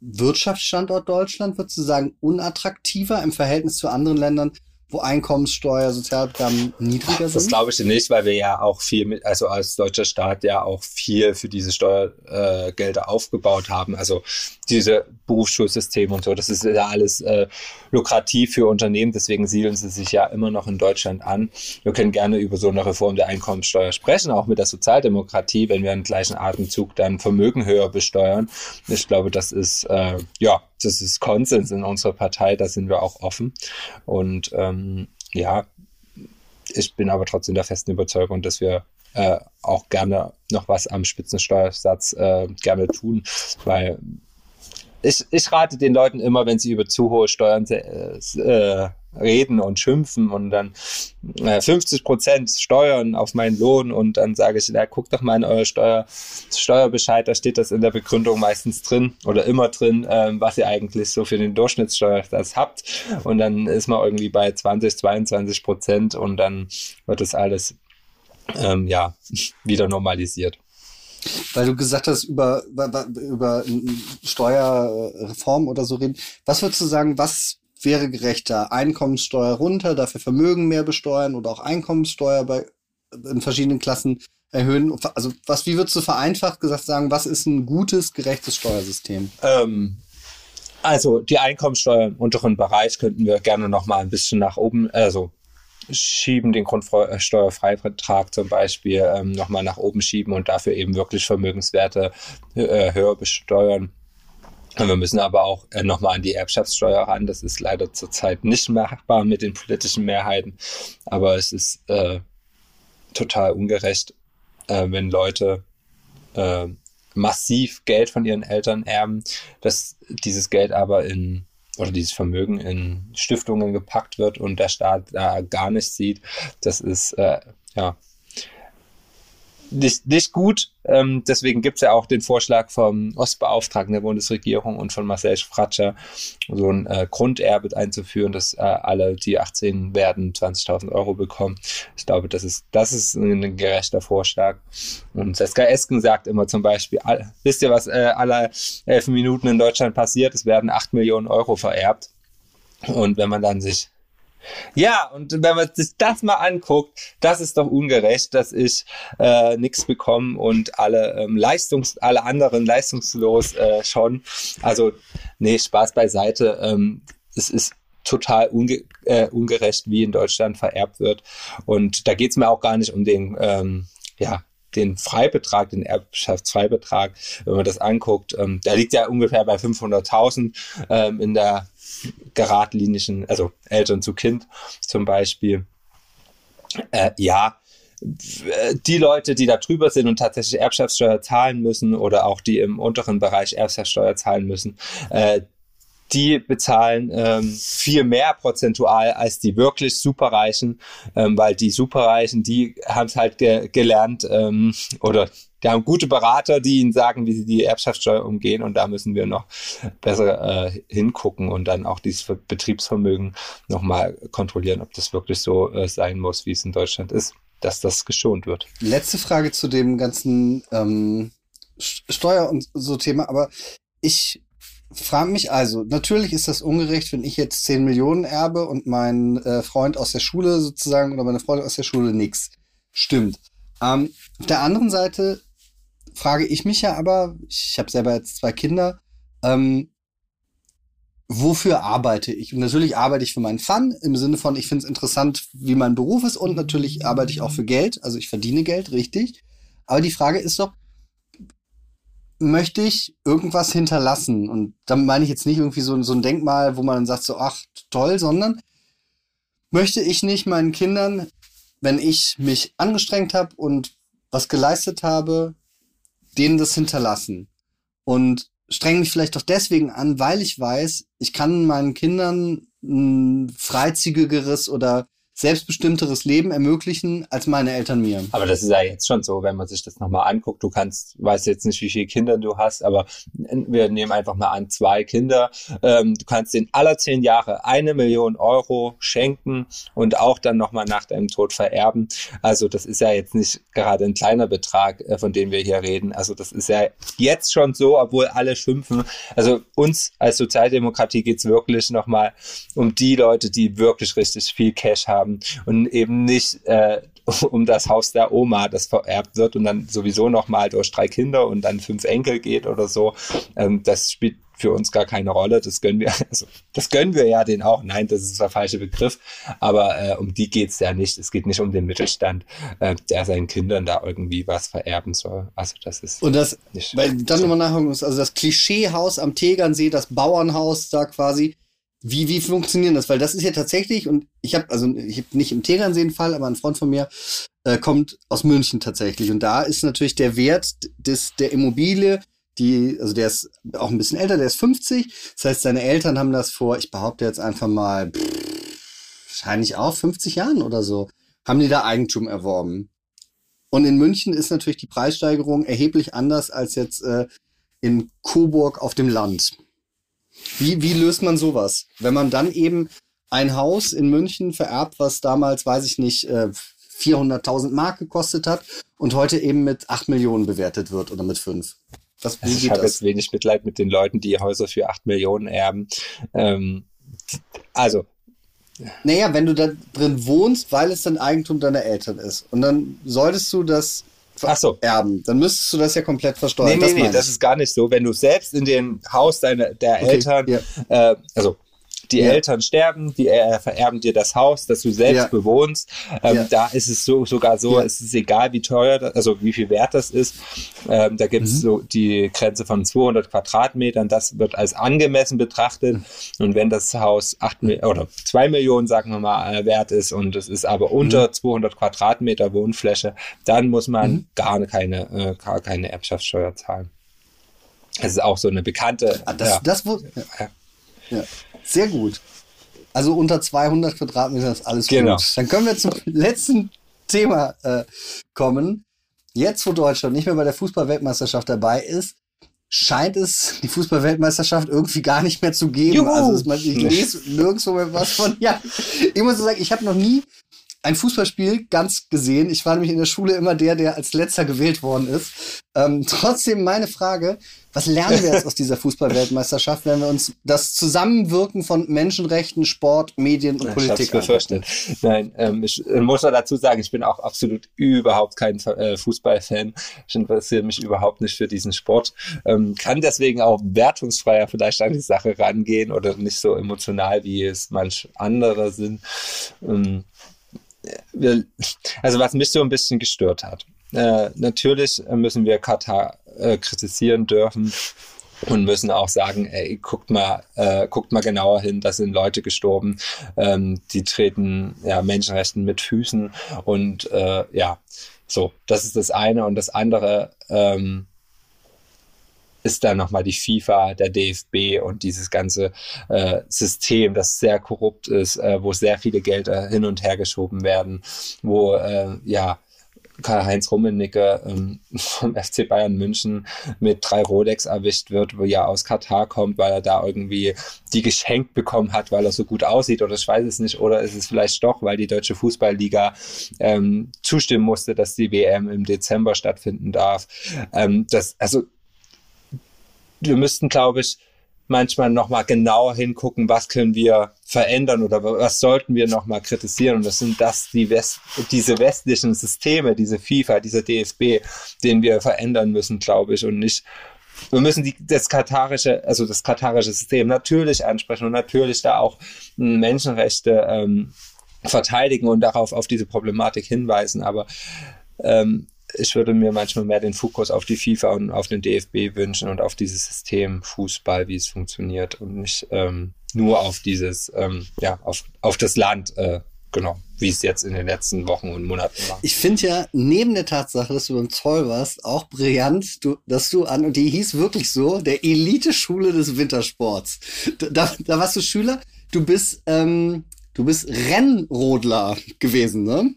Wirtschaftsstandort Deutschland, würdest du sagen, unattraktiver im Verhältnis zu anderen Ländern, wo Einkommenssteuer, Sozialabgaben niedriger sind? Das glaube ich nicht, weil wir ja auch viel mit, also als deutscher Staat ja auch viel für diese Steuergelder äh, aufgebaut haben. Also diese Berufsschulsysteme und so, das ist ja alles äh, lukrativ für Unternehmen, deswegen siedeln sie sich ja immer noch in Deutschland an. Wir können gerne über so eine Reform der Einkommenssteuer sprechen, auch mit der Sozialdemokratie, wenn wir im gleichen Atemzug dann Vermögen höher besteuern. Ich glaube, das ist äh, ja das ist Konsens in unserer Partei, da sind wir auch offen. Und ähm, ja, ich bin aber trotzdem der festen Überzeugung, dass wir äh, auch gerne noch was am Spitzensteuersatz äh, gerne tun, weil ich, ich rate den Leuten immer, wenn sie über zu hohe Steuern äh, reden und schimpfen und dann äh, 50 Prozent Steuern auf meinen Lohn und dann sage ich, ja, guck doch mal in euer Steuer, Steuerbescheid, da steht das in der Begründung meistens drin oder immer drin, ähm, was ihr eigentlich so für den Durchschnittssteuersatz habt und dann ist man irgendwie bei 20, 22 Prozent und dann wird das alles ähm, ja, wieder normalisiert. Weil du gesagt hast, über, über, über Steuerreform oder so reden. Was würdest du sagen, was wäre gerechter? Einkommenssteuer runter, dafür Vermögen mehr besteuern oder auch Einkommenssteuer bei, in verschiedenen Klassen erhöhen? Also, was, wie würdest du vereinfacht gesagt sagen, was ist ein gutes, gerechtes Steuersystem? Ähm, also, die Einkommenssteuer im unteren Bereich könnten wir gerne noch mal ein bisschen nach oben, also schieben, den Grundsteuerfreibetrag zum Beispiel ähm, nochmal nach oben schieben und dafür eben wirklich Vermögenswerte äh, höher besteuern. Wir müssen aber auch äh, nochmal an die Erbschaftssteuer ran. Das ist leider zurzeit nicht machbar mit den politischen Mehrheiten. Aber es ist äh, total ungerecht, äh, wenn Leute äh, massiv Geld von ihren Eltern erben, dass dieses Geld aber in oder dieses Vermögen in Stiftungen gepackt wird und der Staat da gar nichts sieht. Das ist äh, ja nicht, nicht gut. Ähm, deswegen gibt es ja auch den Vorschlag vom Ostbeauftragten der Bundesregierung und von Marcel Fratscher, so ein äh, Grunderbe einzuführen, dass äh, alle, die 18 werden, 20.000 Euro bekommen. Ich glaube, das ist, das ist ein, gerechter Vorschlag. Und Saskia Esken sagt immer zum Beispiel, all, wisst ihr, was äh, alle elf Minuten in Deutschland passiert? Es werden 8 Millionen Euro vererbt. Und wenn man dann sich ja, und wenn man sich das mal anguckt, das ist doch ungerecht, dass ich äh, nichts bekomme und alle ähm, Leistungs, alle anderen leistungslos äh, schon. Also, nee, Spaß beiseite. Ähm, es ist total unge äh, ungerecht, wie in Deutschland vererbt wird. Und da geht es mir auch gar nicht um den, ähm, ja, den Freibetrag, den Erbschaftsfreibetrag, wenn man das anguckt, ähm, der liegt ja ungefähr bei 500.000 ähm, in der geradlinischen, also Eltern zu Kind zum Beispiel. Äh, ja, die Leute, die da drüber sind und tatsächlich Erbschaftssteuer zahlen müssen oder auch die im unteren Bereich Erbschaftssteuer zahlen müssen, äh, die bezahlen ähm, viel mehr prozentual als die wirklich Superreichen, ähm, weil die Superreichen, die haben es halt ge gelernt ähm, oder die haben gute Berater, die ihnen sagen, wie sie die Erbschaftssteuer umgehen und da müssen wir noch besser äh, hingucken und dann auch dieses Betriebsvermögen nochmal kontrollieren, ob das wirklich so äh, sein muss, wie es in Deutschland ist, dass das geschont wird. Letzte Frage zu dem ganzen ähm, Steuer und so Thema, aber ich frage mich also, natürlich ist das ungerecht, wenn ich jetzt 10 Millionen erbe und mein äh, Freund aus der Schule sozusagen oder meine Freundin aus der Schule nichts. Stimmt. Ähm, auf der anderen Seite frage ich mich ja aber, ich habe selber jetzt zwei Kinder, ähm, wofür arbeite ich? Und natürlich arbeite ich für meinen Fun im Sinne von, ich finde es interessant, wie mein Beruf ist und natürlich arbeite ich auch für Geld, also ich verdiene Geld, richtig. Aber die Frage ist doch, möchte ich irgendwas hinterlassen? Und damit meine ich jetzt nicht irgendwie so, so ein Denkmal, wo man dann sagt so, ach toll, sondern möchte ich nicht meinen Kindern, wenn ich mich angestrengt habe und was geleistet habe, denen das hinterlassen. Und streng mich vielleicht auch deswegen an, weil ich weiß, ich kann meinen Kindern ein freizügigeres oder selbstbestimmteres Leben ermöglichen als meine Eltern mir. Aber das ist ja jetzt schon so, wenn man sich das nochmal anguckt. Du kannst, weißt jetzt nicht, wie viele Kinder du hast, aber wir nehmen einfach mal an, zwei Kinder. Ähm, du kannst in aller zehn Jahre eine Million Euro schenken und auch dann nochmal nach deinem Tod vererben. Also das ist ja jetzt nicht gerade ein kleiner Betrag, äh, von dem wir hier reden. Also das ist ja jetzt schon so, obwohl alle schimpfen. Also uns als Sozialdemokratie geht's wirklich nochmal um die Leute, die wirklich richtig viel Cash haben haben und eben nicht äh, um das Haus der Oma, das vererbt wird und dann sowieso nochmal durch drei Kinder und dann fünf Enkel geht oder so. Ähm, das spielt für uns gar keine Rolle. Das gönnen wir, also das gönnen wir ja den auch. Nein, das ist der falsche Begriff. Aber äh, um die geht's ja nicht. Es geht nicht um den Mittelstand, äh, der seinen Kindern da irgendwie was vererben soll. Also das ist. Und das, weil dann so. nochmal nachhaken muss, also das Klischeehaus am Tegernsee, das Bauernhaus da quasi, wie, wie funktioniert das? Weil das ist ja tatsächlich, und ich habe, also ich habe nicht im Tegernsee einen Fall, aber ein Freund von mir äh, kommt aus München tatsächlich. Und da ist natürlich der Wert des, der Immobilie, die, also der ist auch ein bisschen älter, der ist 50. Das heißt, seine Eltern haben das vor, ich behaupte jetzt einfach mal, pff, wahrscheinlich auch 50 Jahren oder so, haben die da Eigentum erworben. Und in München ist natürlich die Preissteigerung erheblich anders als jetzt äh, in Coburg auf dem Land. Wie, wie löst man sowas? Wenn man dann eben ein Haus in München vererbt, was damals, weiß ich nicht, 400.000 äh, Mark gekostet hat und heute eben mit 8 Millionen bewertet wird oder mit 5. Was, also ich habe jetzt wenig Mitleid mit den Leuten, die Häuser für 8 Millionen erben. Ähm, also. Naja, wenn du da drin wohnst, weil es dann Eigentum deiner Eltern ist. Und dann solltest du das Ach so. erben, dann müsstest du das ja komplett versteuern. Nee, nee, das nee, das ist gar nicht so. Wenn du selbst in dem Haus deiner, der okay, Eltern, ja. äh, also die ja. Eltern sterben, die äh, vererben dir das Haus, das du selbst ja. bewohnst. Ähm, ja. Da ist es so sogar so, es ist egal, wie teuer, das, also wie viel wert das ist. Ähm, da gibt es mhm. so die Grenze von 200 Quadratmetern. Das wird als angemessen betrachtet. Mhm. Und wenn das Haus 8 oder 2 Millionen, sagen wir mal, äh, wert ist und es ist aber unter mhm. 200 Quadratmeter Wohnfläche, dann muss man mhm. gar keine, äh, gar keine Erbschaftssteuer zahlen. Das ist auch so eine bekannte. Ah, das, das, ja. Ja. Sehr gut. Also unter 200 Quadratmeter ist alles genau. gut. Dann können wir zum letzten Thema äh, kommen. jetzt wo Deutschland nicht mehr bei der Fußballweltmeisterschaft dabei ist, scheint es die Fußballweltmeisterschaft irgendwie gar nicht mehr zu geben. Juhu. Also man, ich lese nirgendwo mehr was von. Ja, ich muss sagen, ich habe noch nie ein Fußballspiel ganz gesehen. Ich war nämlich in der Schule immer der, der als letzter gewählt worden ist. Ähm, trotzdem meine Frage, was lernen wir jetzt aus dieser Fußballweltmeisterschaft, wenn wir uns das Zusammenwirken von Menschenrechten, Sport, Medien und Politik ich befürchtet. Nein, ähm, ich äh, muss noch dazu sagen, ich bin auch absolut überhaupt kein äh, Fußballfan. Ich interessiere mich überhaupt nicht für diesen Sport. Ähm, kann deswegen auch wertungsfreier vielleicht an die Sache rangehen oder nicht so emotional, wie es manch andere sind. Ähm, also was mich so ein bisschen gestört hat. Äh, natürlich müssen wir Katar äh, kritisieren dürfen und müssen auch sagen, ey, guckt mal, äh, guckt mal genauer hin, da sind Leute gestorben, ähm, die treten ja Menschenrechten mit Füßen und äh, ja, so, das ist das eine und das andere ähm, ist dann nochmal die FIFA, der DFB und dieses ganze äh, System, das sehr korrupt ist, äh, wo sehr viele Gelder hin und her geschoben werden, wo äh, ja Karl-Heinz Rummenigge ähm, vom FC Bayern München mit drei Rolex erwischt wird, wo ja aus Katar kommt, weil er da irgendwie die geschenkt bekommen hat, weil er so gut aussieht oder ich weiß es nicht, oder ist es vielleicht doch, weil die Deutsche Fußballliga ähm, zustimmen musste, dass die WM im Dezember stattfinden darf. Ähm, das, also wir müssten, glaube ich, manchmal nochmal genauer hingucken, was können wir verändern oder was sollten wir nochmal kritisieren. Und das sind das, die West, diese westlichen Systeme, diese FIFA, diese DFB, den wir verändern müssen, glaube ich, und nicht wir müssen die, das katarische, also das katarische System natürlich ansprechen und natürlich da auch Menschenrechte ähm, verteidigen und darauf auf diese Problematik hinweisen. Aber ähm, ich würde mir manchmal mehr den Fokus auf die FIFA und auf den DFB wünschen und auf dieses System Fußball, wie es funktioniert und nicht ähm, nur auf dieses, ähm, ja, auf, auf das Land, äh, genau, wie es jetzt in den letzten Wochen und Monaten war. Ich finde ja, neben der Tatsache, dass du beim Zoll warst, auch brillant, du, dass du an, und die hieß wirklich so, der Elite-Schule des Wintersports. Da, da warst du Schüler, du bist, ähm, du bist Rennrodler gewesen, ne?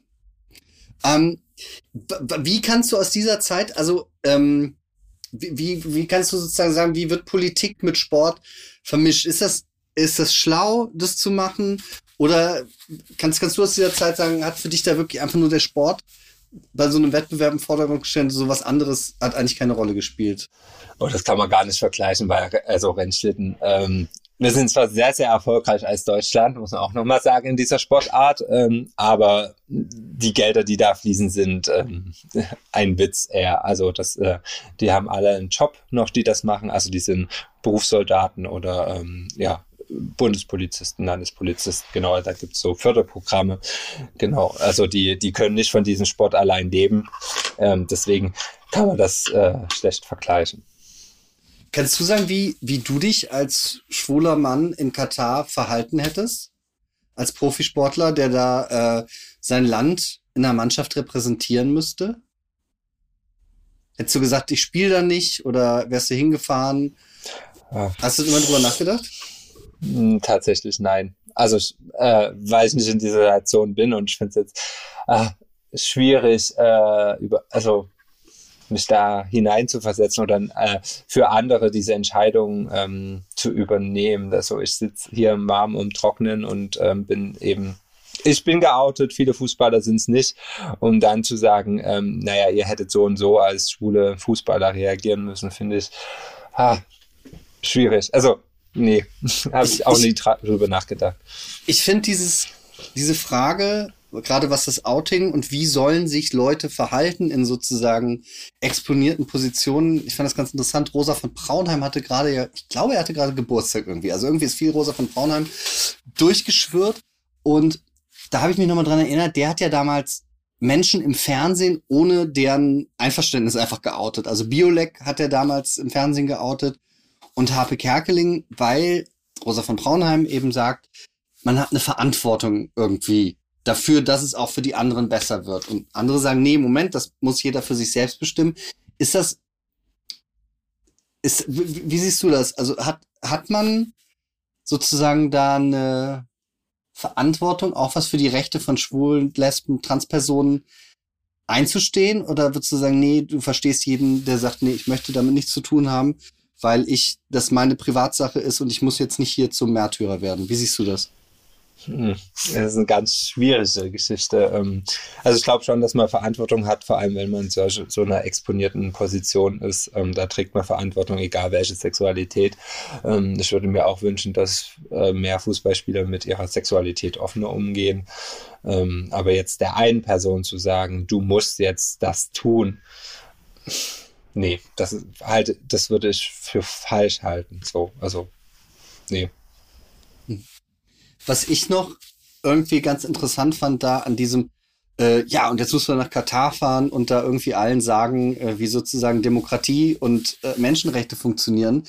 Ähm, wie kannst du aus dieser Zeit, also ähm, wie, wie, kannst du sozusagen sagen, wie wird Politik mit Sport vermischt? Ist das, ist das schlau, das zu machen? Oder kannst, kannst du aus dieser Zeit sagen, hat für dich da wirklich einfach nur der Sport bei so einem Wettbewerb im Vordergrund gestellt, so was anderes hat eigentlich keine Rolle gespielt? Oh, das kann man gar nicht vergleichen, weil also Rennschlitten ähm, wir sind zwar sehr, sehr erfolgreich als Deutschland, muss man auch nochmal sagen, in dieser Sportart, ähm, aber die Gelder, die da fließen, sind ähm, ein Witz eher. Also das, äh, die haben alle einen Job noch, die das machen. Also die sind Berufssoldaten oder ähm, ja, Bundespolizisten, Landespolizisten, genau, da gibt's so Förderprogramme. Genau, also die, die können nicht von diesem Sport allein leben. Ähm, deswegen kann man das äh, schlecht vergleichen. Kannst du sagen, wie, wie du dich als schwuler Mann in Katar verhalten hättest? Als Profisportler, der da äh, sein Land in der Mannschaft repräsentieren müsste? Hättest du gesagt, ich spiele da nicht oder wärst du hingefahren? Ja. Hast du immer drüber nachgedacht? Hm, tatsächlich nein. Also, äh, weil ich nicht in dieser Situation bin und ich finde es jetzt äh, schwierig, äh, über, also mich da hineinzuversetzen oder äh, für andere diese Entscheidung ähm, zu übernehmen. Also ich sitze hier im Warmen und Trocknen und ähm, bin eben ich bin geoutet, viele Fußballer sind es nicht, um dann zu sagen, ähm, naja, ihr hättet so und so als schwule Fußballer reagieren müssen, finde ich ah, schwierig. Also, nee, habe ich auch nie drüber nachgedacht. Ich finde dieses, diese Frage, gerade was das Outing und wie sollen sich Leute verhalten in sozusagen exponierten Positionen. Ich fand das ganz interessant. Rosa von Braunheim hatte gerade ja, ich glaube, er hatte gerade Geburtstag irgendwie. Also irgendwie ist viel Rosa von Braunheim durchgeschwört. Und da habe ich mich nochmal dran erinnert, der hat ja damals Menschen im Fernsehen ohne deren Einverständnis einfach geoutet. Also Biolek hat er damals im Fernsehen geoutet und Harpe Kerkeling, weil Rosa von Braunheim eben sagt, man hat eine Verantwortung irgendwie dafür, dass es auch für die anderen besser wird. Und andere sagen, nee, Moment, das muss jeder für sich selbst bestimmen. Ist das, ist, wie, wie siehst du das? Also hat, hat man sozusagen da eine Verantwortung, auch was für die Rechte von Schwulen, Lesben, Transpersonen einzustehen? Oder würdest du sagen, nee, du verstehst jeden, der sagt, nee, ich möchte damit nichts zu tun haben, weil ich, das meine Privatsache ist und ich muss jetzt nicht hier zum Märtyrer werden. Wie siehst du das? Hm, das ist eine ganz schwierige Geschichte. Ähm, also ich glaube schon, dass man Verantwortung hat, vor allem wenn man in so, einer exponierten Position ist. Ähm, da trägt man Verantwortung, egal welche Sexualität. Ähm, ich würde mir auch wünschen, dass äh, mehr Fußballspieler mit ihrer Sexualität offener umgehen. Aber jetzt der einen Person zu sagen, du musst jetzt das tun, nee, das halt, das würde ich für falsch halten. So, also nee. Was ich noch irgendwie ganz interessant fand da an diesem, äh, ja, und jetzt muss man nach Katar fahren und da irgendwie allen sagen, äh, wie sozusagen Demokratie und äh, Menschenrechte funktionieren.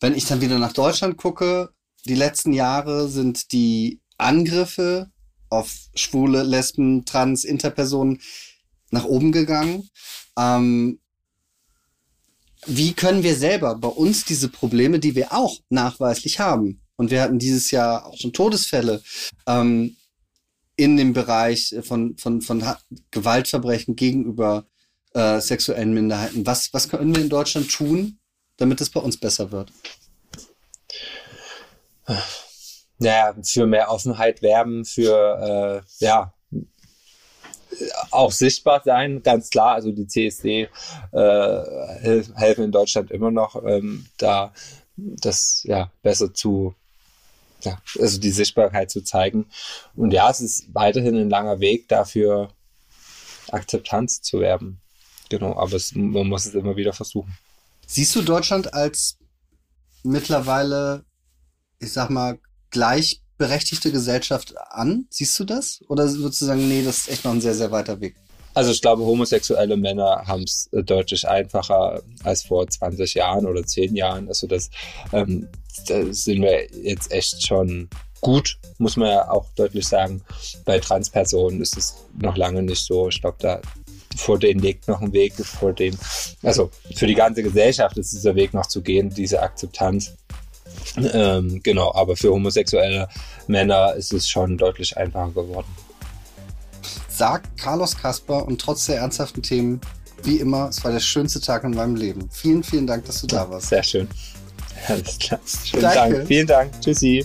Wenn ich dann wieder nach Deutschland gucke, die letzten Jahre sind die Angriffe auf Schwule, Lesben, Trans, Interpersonen nach oben gegangen. Ähm, wie können wir selber bei uns diese Probleme, die wir auch nachweislich haben, und wir hatten dieses Jahr auch schon Todesfälle ähm, in dem Bereich von, von, von Gewaltverbrechen gegenüber äh, sexuellen Minderheiten. Was, was können wir in Deutschland tun, damit es bei uns besser wird? Naja, für mehr Offenheit werben, für äh, ja, auch sichtbar sein, ganz klar. Also die CSD äh, helfen in Deutschland immer noch, ähm, da das ja besser zu ja, also die Sichtbarkeit zu zeigen. Und ja, es ist weiterhin ein langer Weg dafür, Akzeptanz zu werben. Genau, aber es, man muss es immer wieder versuchen. Siehst du Deutschland als mittlerweile, ich sag mal, gleichberechtigte Gesellschaft an? Siehst du das? Oder würdest du sagen, nee, das ist echt noch ein sehr, sehr weiter Weg? Also ich glaube, homosexuelle Männer haben es äh, deutlich einfacher als vor 20 Jahren oder 10 Jahren. Also das, ähm, da sind wir jetzt echt schon gut, muss man ja auch deutlich sagen. Bei Transpersonen ist es noch lange nicht so. Ich glaube, da vor denen liegt noch ein Weg, vor dem, also für die ganze Gesellschaft ist dieser Weg noch zu gehen, diese Akzeptanz. Ähm, genau, aber für homosexuelle Männer ist es schon deutlich einfacher geworden sagt Carlos Kasper und trotz der ernsthaften Themen, wie immer, es war der schönste Tag in meinem Leben. Vielen, vielen Dank, dass du da warst. Sehr schön. Alles klar. Schönen Danke. Dank. Vielen Dank. Tschüssi.